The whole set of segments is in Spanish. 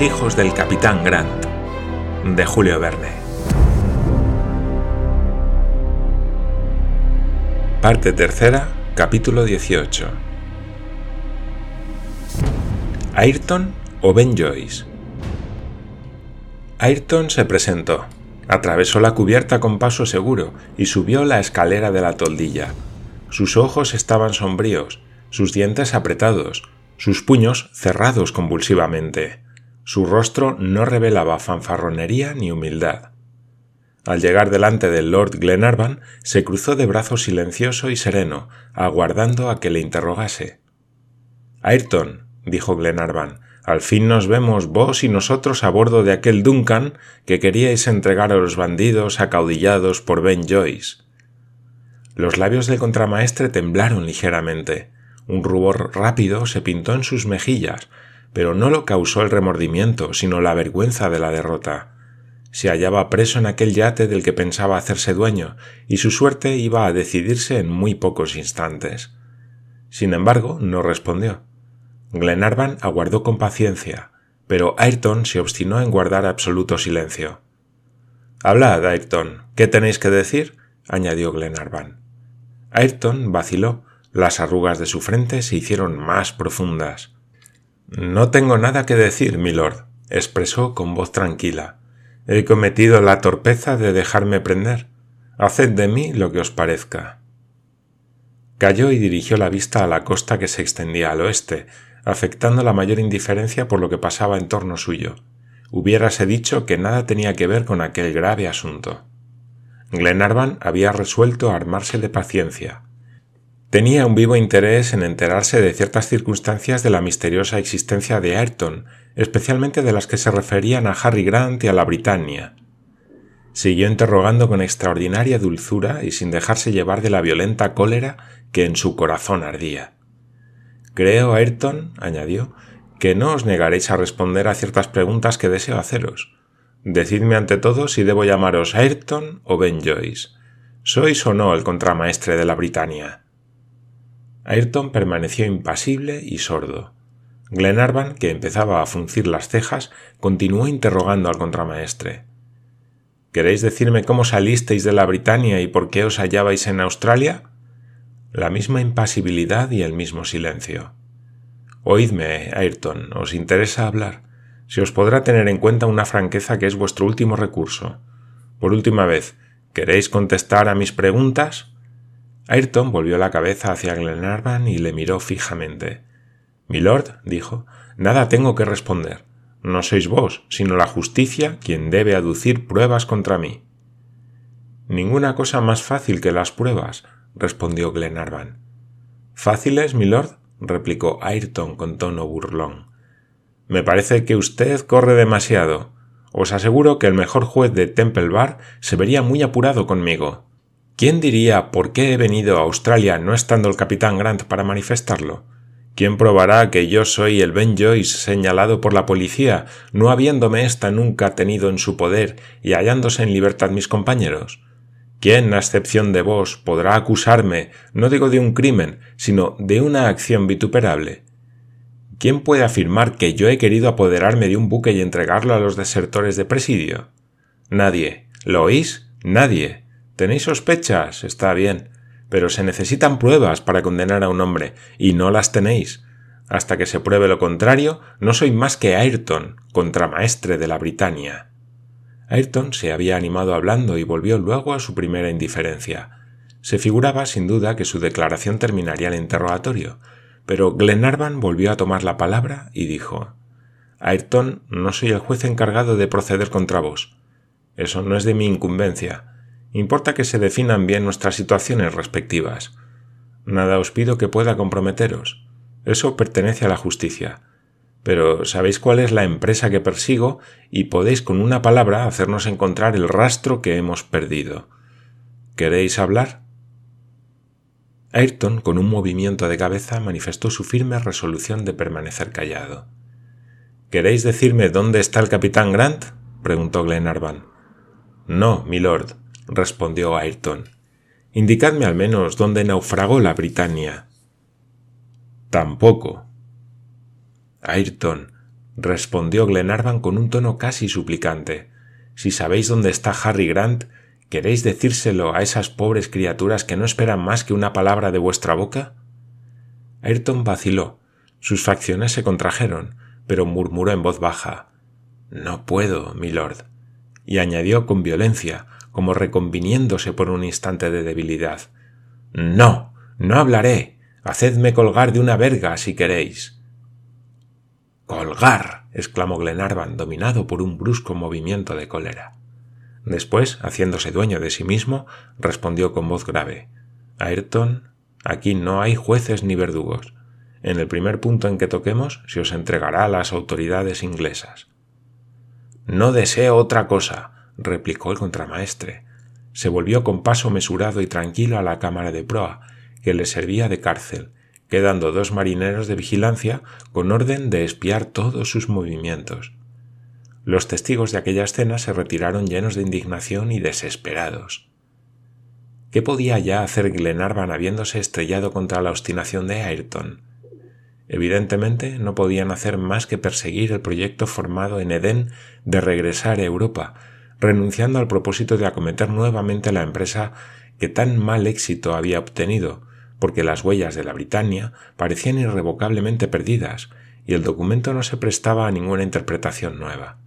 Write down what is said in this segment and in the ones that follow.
Hijos del capitán Grant, de Julio Verne. Parte tercera, capítulo 18. ¿Ayrton o Ben Joyce? Ayrton se presentó, atravesó la cubierta con paso seguro y subió la escalera de la toldilla. Sus ojos estaban sombríos, sus dientes apretados, sus puños cerrados convulsivamente. Su rostro no revelaba fanfarronería ni humildad. Al llegar delante del Lord Glenarvan, se cruzó de brazos silencioso y sereno, aguardando a que le interrogase. Ayrton, dijo Glenarvan, al fin nos vemos vos y nosotros a bordo de aquel Duncan que queríais entregar a los bandidos acaudillados por Ben Joyce. Los labios del contramaestre temblaron ligeramente. Un rubor rápido se pintó en sus mejillas, pero no lo causó el remordimiento, sino la vergüenza de la derrota. Se hallaba preso en aquel yate del que pensaba hacerse dueño, y su suerte iba a decidirse en muy pocos instantes. Sin embargo, no respondió. Glenarvan aguardó con paciencia, pero Ayrton se obstinó en guardar absoluto silencio. Hablad, Ayrton. ¿Qué tenéis que decir? añadió Glenarvan. Ayrton vaciló. Las arrugas de su frente se hicieron más profundas. No tengo nada que decir, milord, expresó con voz tranquila. He cometido la torpeza de dejarme prender. Haced de mí lo que os parezca. Cayó y dirigió la vista a la costa que se extendía al oeste, afectando la mayor indiferencia por lo que pasaba en torno suyo. Hubiérase dicho que nada tenía que ver con aquel grave asunto. Glenarvan había resuelto armarse de paciencia, Tenía un vivo interés en enterarse de ciertas circunstancias de la misteriosa existencia de Ayrton, especialmente de las que se referían a Harry Grant y a la Britannia. Siguió interrogando con extraordinaria dulzura y sin dejarse llevar de la violenta cólera que en su corazón ardía. Creo, Ayrton, añadió, que no os negaréis a responder a ciertas preguntas que deseo haceros. Decidme ante todo si debo llamaros Ayrton o Ben Joyce. ¿Sois o no el contramaestre de la Britannia? Ayrton permaneció impasible y sordo. Glenarvan, que empezaba a fruncir las cejas, continuó interrogando al contramaestre. ¿Queréis decirme cómo salisteis de la Britania y por qué os hallabais en Australia? La misma impasibilidad y el mismo silencio. Oídme, Ayrton, ¿os interesa hablar? Se os podrá tener en cuenta una franqueza que es vuestro último recurso. Por última vez, ¿queréis contestar a mis preguntas? Ayrton volvió la cabeza hacia Glenarvan y le miró fijamente. Milord, dijo, nada tengo que responder. No sois vos, sino la justicia quien debe aducir pruebas contra mí. Ninguna cosa más fácil que las pruebas, respondió Glenarvan. ¿Fáciles, milord? replicó Ayrton con tono burlón. Me parece que usted corre demasiado. Os aseguro que el mejor juez de Temple Bar se vería muy apurado conmigo. ¿Quién diría por qué he venido a Australia no estando el capitán Grant para manifestarlo? ¿Quién probará que yo soy el Ben Joyce señalado por la policía, no habiéndome ésta nunca tenido en su poder y hallándose en libertad mis compañeros? ¿Quién, a excepción de vos, podrá acusarme, no digo de un crimen, sino de una acción vituperable? ¿Quién puede afirmar que yo he querido apoderarme de un buque y entregarlo a los desertores de presidio? Nadie. ¿Lo oís? Nadie. ¿Tenéis sospechas? Está bien. Pero se necesitan pruebas para condenar a un hombre, y no las tenéis. Hasta que se pruebe lo contrario, no soy más que Ayrton, contramaestre de la Britania. Ayrton se había animado hablando y volvió luego a su primera indiferencia. Se figuraba sin duda que su declaración terminaría el interrogatorio, pero Glenarvan volvió a tomar la palabra y dijo Ayrton, no soy el juez encargado de proceder contra vos. Eso no es de mi incumbencia. Importa que se definan bien nuestras situaciones respectivas. Nada os pido que pueda comprometeros. Eso pertenece a la justicia. Pero sabéis cuál es la empresa que persigo y podéis con una palabra hacernos encontrar el rastro que hemos perdido. ¿Queréis hablar? Ayrton, con un movimiento de cabeza, manifestó su firme resolución de permanecer callado. ¿Queréis decirme dónde está el capitán Grant? preguntó Glenarvan. No, milord, respondió Ayrton. Indicadme al menos dónde naufragó la Britania. Tampoco. Ayrton, respondió Glenarvan con un tono casi suplicante. Si sabéis dónde está Harry Grant, ¿queréis decírselo a esas pobres criaturas que no esperan más que una palabra de vuestra boca? Ayrton vaciló. Sus facciones se contrajeron, pero murmuró en voz baja No puedo, milord. y añadió con violencia, como reconviniéndose por un instante de debilidad No. no hablaré. Hacedme colgar de una verga si queréis. Colgar. exclamó Glenarvan, dominado por un brusco movimiento de cólera. Después, haciéndose dueño de sí mismo, respondió con voz grave Ayrton, aquí no hay jueces ni verdugos. En el primer punto en que toquemos se os entregará a las autoridades inglesas. No deseo otra cosa, replicó el contramaestre. Se volvió con paso mesurado y tranquilo a la cámara de proa, que le servía de cárcel, quedando dos marineros de vigilancia con orden de espiar todos sus movimientos. Los testigos de aquella escena se retiraron llenos de indignación y desesperados. ¿Qué podía ya hacer Glenarvan habiéndose estrellado contra la obstinación de Ayrton? Evidentemente no podían hacer más que perseguir el proyecto formado en Edén de regresar a Europa, renunciando al propósito de acometer nuevamente la empresa que tan mal éxito había obtenido, porque las huellas de la Britania parecían irrevocablemente perdidas y el documento no se prestaba a ninguna interpretación nueva.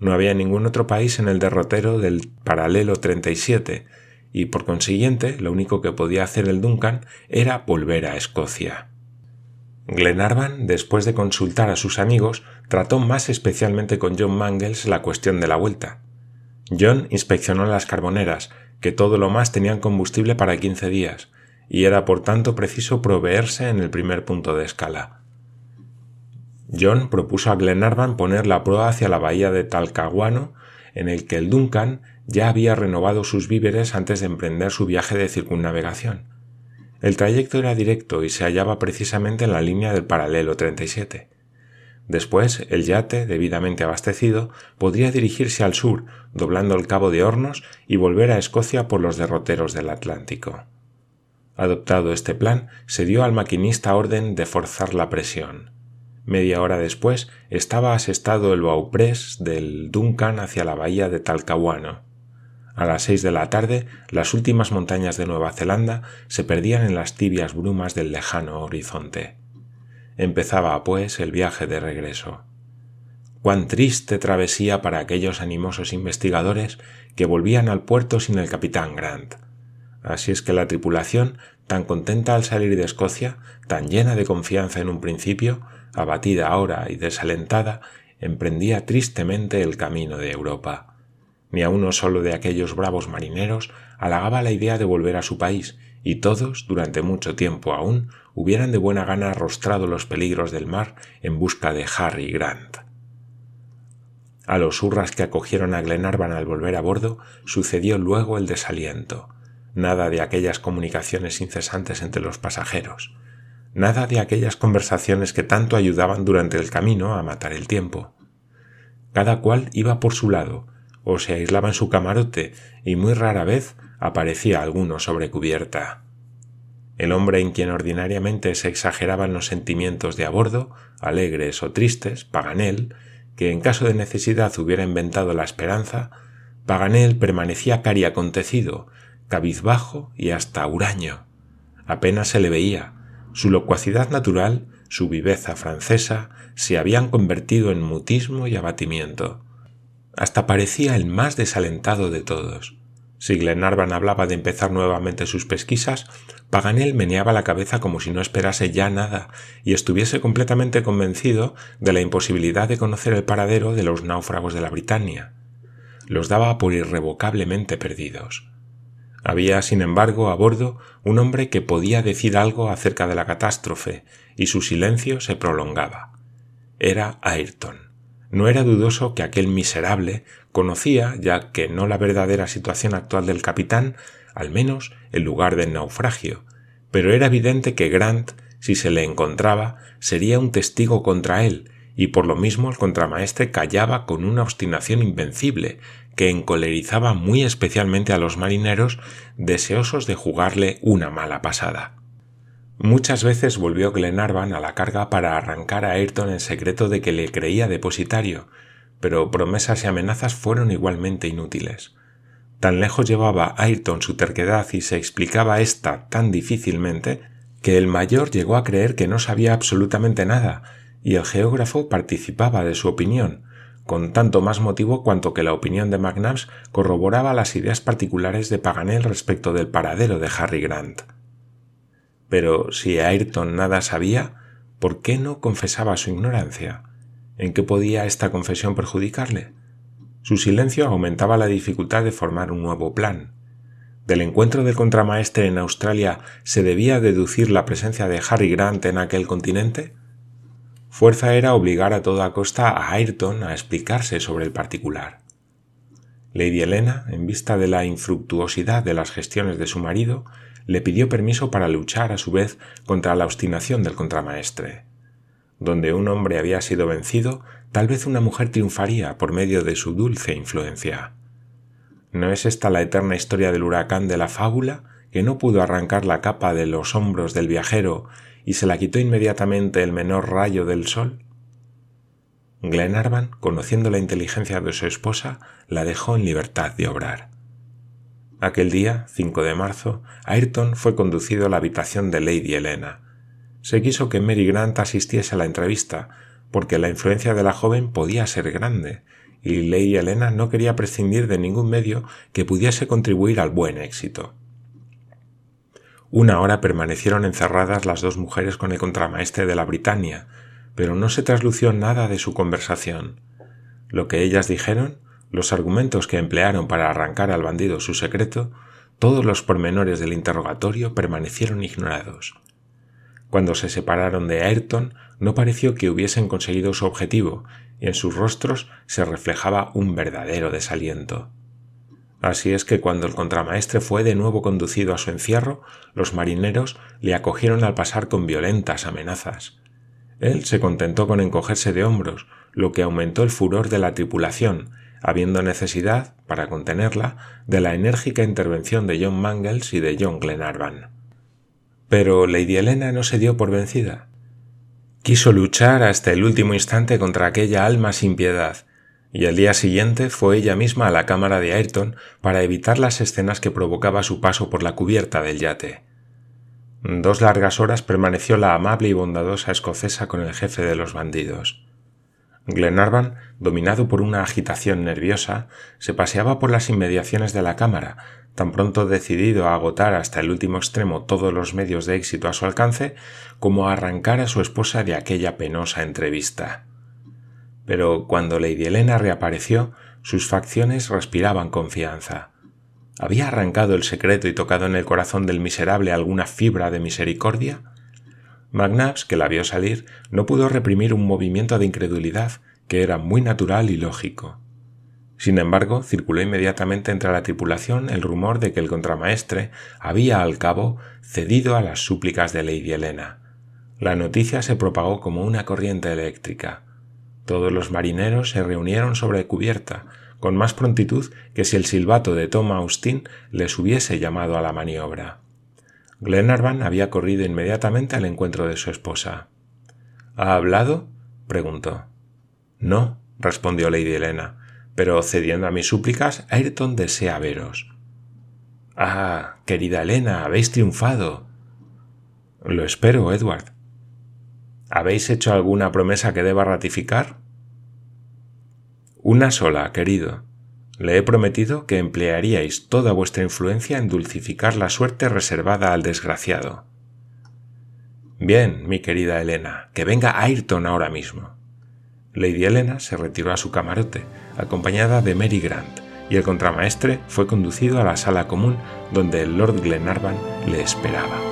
No había ningún otro país en el derrotero del paralelo 37 y por consiguiente lo único que podía hacer el Duncan era volver a Escocia. Glenarvan, después de consultar a sus amigos, trató más especialmente con John Mangles la cuestión de la vuelta. John inspeccionó las carboneras, que todo lo más tenían combustible para quince días, y era por tanto preciso proveerse en el primer punto de escala. John propuso a Glenarvan poner la proa hacia la bahía de Talcahuano, en el que el Duncan ya había renovado sus víveres antes de emprender su viaje de circunnavegación. El trayecto era directo y se hallaba precisamente en la línea del paralelo 37. Después, el yate, debidamente abastecido, podría dirigirse al sur, doblando el cabo de Hornos y volver a Escocia por los derroteros del Atlántico. Adoptado este plan, se dio al maquinista orden de forzar la presión. Media hora después estaba asestado el bauprés del Duncan hacia la bahía de Talcahuano. A las seis de la tarde, las últimas montañas de Nueva Zelanda se perdían en las tibias brumas del lejano horizonte. Empezaba, pues, el viaje de regreso. Cuán triste travesía para aquellos animosos investigadores que volvían al puerto sin el capitán Grant. Así es que la tripulación, tan contenta al salir de Escocia, tan llena de confianza en un principio, abatida ahora y desalentada, emprendía tristemente el camino de Europa. Ni a uno solo de aquellos bravos marineros halagaba la idea de volver a su país, y todos, durante mucho tiempo aún, hubieran de buena gana arrostrado los peligros del mar en busca de Harry Grant. A los hurras que acogieron a Glenarvan al volver a bordo sucedió luego el desaliento nada de aquellas comunicaciones incesantes entre los pasajeros, nada de aquellas conversaciones que tanto ayudaban durante el camino a matar el tiempo. Cada cual iba por su lado, o se aislaba en su camarote, y muy rara vez aparecía alguno sobre cubierta. El hombre en quien ordinariamente se exageraban los sentimientos de a bordo, alegres o tristes, Paganel, que en caso de necesidad hubiera inventado la esperanza, Paganel permanecía cari acontecido, cabizbajo y hasta huraño. Apenas se le veía. Su locuacidad natural, su viveza francesa, se habían convertido en mutismo y abatimiento. Hasta parecía el más desalentado de todos. Si Glenarvan hablaba de empezar nuevamente sus pesquisas, Paganel meneaba la cabeza como si no esperase ya nada y estuviese completamente convencido de la imposibilidad de conocer el paradero de los náufragos de la Britania. Los daba por irrevocablemente perdidos. Había, sin embargo, a bordo un hombre que podía decir algo acerca de la catástrofe, y su silencio se prolongaba. Era Ayrton. No era dudoso que aquel miserable conocía, ya que no la verdadera situación actual del capitán, al menos el lugar del naufragio, pero era evidente que Grant, si se le encontraba, sería un testigo contra él, y por lo mismo el contramaestre callaba con una obstinación invencible, que encolerizaba muy especialmente a los marineros deseosos de jugarle una mala pasada. Muchas veces volvió Glenarvan a la carga para arrancar a Ayrton en secreto de que le creía depositario, pero promesas y amenazas fueron igualmente inútiles. Tan lejos llevaba Ayrton su terquedad y se explicaba ésta tan difícilmente que el mayor llegó a creer que no sabía absolutamente nada, y el geógrafo participaba de su opinión, con tanto más motivo cuanto que la opinión de McNabbs corroboraba las ideas particulares de Paganel respecto del paradero de Harry Grant. Pero si Ayrton nada sabía, ¿por qué no confesaba su ignorancia? ¿En qué podía esta confesión perjudicarle? Su silencio aumentaba la dificultad de formar un nuevo plan. Del encuentro del contramaestre en Australia se debía deducir la presencia de Harry Grant en aquel continente? Fuerza era obligar a toda costa a Ayrton a explicarse sobre el particular. Lady Helena, en vista de la infructuosidad de las gestiones de su marido, le pidió permiso para luchar a su vez contra la obstinación del contramaestre. Donde un hombre había sido vencido, tal vez una mujer triunfaría por medio de su dulce influencia. ¿No es esta la eterna historia del huracán de la fábula, que no pudo arrancar la capa de los hombros del viajero y se la quitó inmediatamente el menor rayo del sol? Glenarvan, conociendo la inteligencia de su esposa, la dejó en libertad de obrar. Aquel día, 5 de marzo, Ayrton fue conducido a la habitación de Lady Helena. Se quiso que Mary Grant asistiese a la entrevista, porque la influencia de la joven podía ser grande, y Lady Helena no quería prescindir de ningún medio que pudiese contribuir al buen éxito. Una hora permanecieron encerradas las dos mujeres con el contramaestre de la Britania, pero no se traslució nada de su conversación. Lo que ellas dijeron los argumentos que emplearon para arrancar al bandido su secreto, todos los pormenores del interrogatorio permanecieron ignorados. Cuando se separaron de Ayrton, no pareció que hubiesen conseguido su objetivo, y en sus rostros se reflejaba un verdadero desaliento. Así es que cuando el contramaestre fue de nuevo conducido a su encierro, los marineros le acogieron al pasar con violentas amenazas. Él se contentó con encogerse de hombros, lo que aumentó el furor de la tripulación, habiendo necesidad, para contenerla, de la enérgica intervención de John Mangles y de John Glenarvan. Pero Lady Helena no se dio por vencida. Quiso luchar hasta el último instante contra aquella alma sin piedad, y al día siguiente fue ella misma a la cámara de Ayrton para evitar las escenas que provocaba su paso por la cubierta del yate. Dos largas horas permaneció la amable y bondadosa escocesa con el jefe de los bandidos. Glenarvan, dominado por una agitación nerviosa, se paseaba por las inmediaciones de la cámara, tan pronto decidido a agotar hasta el último extremo todos los medios de éxito a su alcance, como a arrancar a su esposa de aquella penosa entrevista. Pero cuando Lady Helena reapareció, sus facciones respiraban confianza. ¿Había arrancado el secreto y tocado en el corazón del miserable alguna fibra de misericordia? McNabbs, que la vio salir, no pudo reprimir un movimiento de incredulidad que era muy natural y lógico. Sin embargo, circuló inmediatamente entre la tripulación el rumor de que el contramaestre había al cabo cedido a las súplicas de Lady Helena. La noticia se propagó como una corriente eléctrica. Todos los marineros se reunieron sobre cubierta, con más prontitud que si el silbato de Tom Austin les hubiese llamado a la maniobra. Glenarvan había corrido inmediatamente al encuentro de su esposa. ¿Ha hablado? preguntó. No, respondió Lady Helena, pero cediendo a mis súplicas, Ayrton desea veros. Ah, querida Helena, habéis triunfado. Lo espero, Edward. ¿Habéis hecho alguna promesa que deba ratificar? Una sola, querido. Le he prometido que emplearíais toda vuestra influencia en dulcificar la suerte reservada al desgraciado. Bien, mi querida Elena, que venga Ayrton ahora mismo. Lady Elena se retiró a su camarote, acompañada de Mary Grant, y el contramaestre fue conducido a la sala común donde el Lord Glenarvan le esperaba.